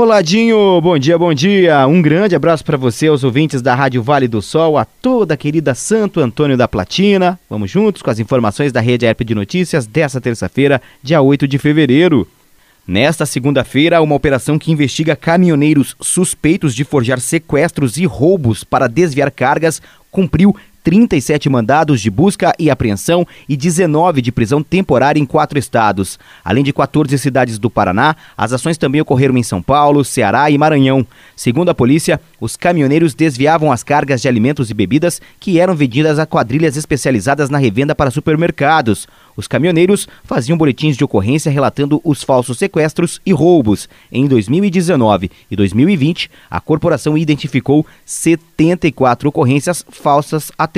Oladinho, bom dia, bom dia. Um grande abraço para você, aos ouvintes da Rádio Vale do Sol, a toda a querida Santo Antônio da Platina. Vamos juntos com as informações da Rede Herp de Notícias dessa terça-feira, dia 8 de fevereiro. Nesta segunda-feira, uma operação que investiga caminhoneiros suspeitos de forjar sequestros e roubos para desviar cargas cumpriu 37 mandados de busca e apreensão e 19 de prisão temporária em quatro estados. Além de 14 cidades do Paraná, as ações também ocorreram em São Paulo, Ceará e Maranhão. Segundo a polícia, os caminhoneiros desviavam as cargas de alimentos e bebidas que eram vendidas a quadrilhas especializadas na revenda para supermercados. Os caminhoneiros faziam boletins de ocorrência relatando os falsos sequestros e roubos. Em 2019 e 2020, a corporação identificou 74 ocorrências falsas atribuídas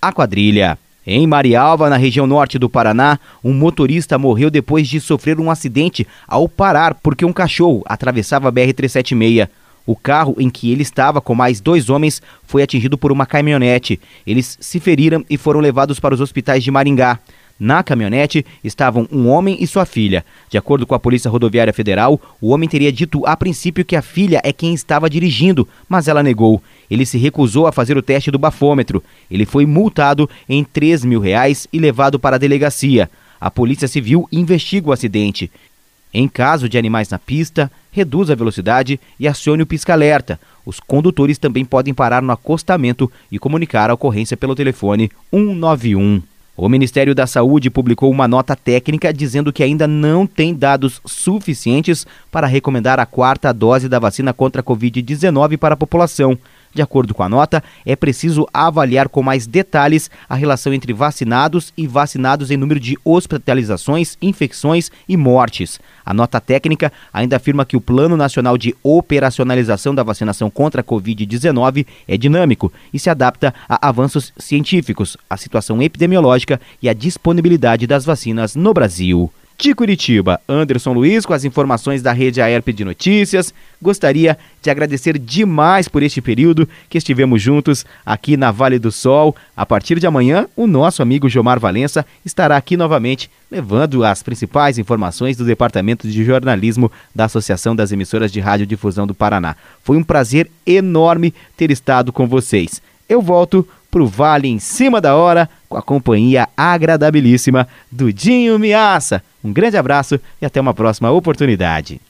à quadrilha. Em Marialva, na região norte do Paraná, um motorista morreu depois de sofrer um acidente ao parar porque um cachorro atravessava a BR-376. O carro em que ele estava com mais dois homens foi atingido por uma caminhonete. Eles se feriram e foram levados para os hospitais de Maringá. Na caminhonete estavam um homem e sua filha. De acordo com a Polícia Rodoviária Federal, o homem teria dito a princípio que a filha é quem estava dirigindo, mas ela negou. Ele se recusou a fazer o teste do bafômetro. Ele foi multado em 3 mil reais e levado para a delegacia. A Polícia Civil investiga o acidente. Em caso de animais na pista, reduza a velocidade e acione o pisca-alerta. Os condutores também podem parar no acostamento e comunicar a ocorrência pelo telefone 191. O Ministério da Saúde publicou uma nota técnica dizendo que ainda não tem dados suficientes para recomendar a quarta dose da vacina contra a Covid-19 para a população. De acordo com a nota, é preciso avaliar com mais detalhes a relação entre vacinados e vacinados em número de hospitalizações, infecções e mortes. A nota técnica ainda afirma que o Plano Nacional de Operacionalização da Vacinação contra a Covid-19 é dinâmico e se adapta a avanços científicos, a situação epidemiológica e a disponibilidade das vacinas no Brasil. De Curitiba, Anderson Luiz com as informações da Rede AERP de Notícias. Gostaria de agradecer demais por este período que estivemos juntos aqui na Vale do Sol. A partir de amanhã, o nosso amigo Jomar Valença estará aqui novamente levando as principais informações do Departamento de Jornalismo da Associação das Emissoras de Rádio Difusão do Paraná. Foi um prazer enorme ter estado com vocês. Eu volto pro Vale em cima da hora com a companhia agradabilíssima do Dinho Miaça. Um grande abraço e até uma próxima oportunidade.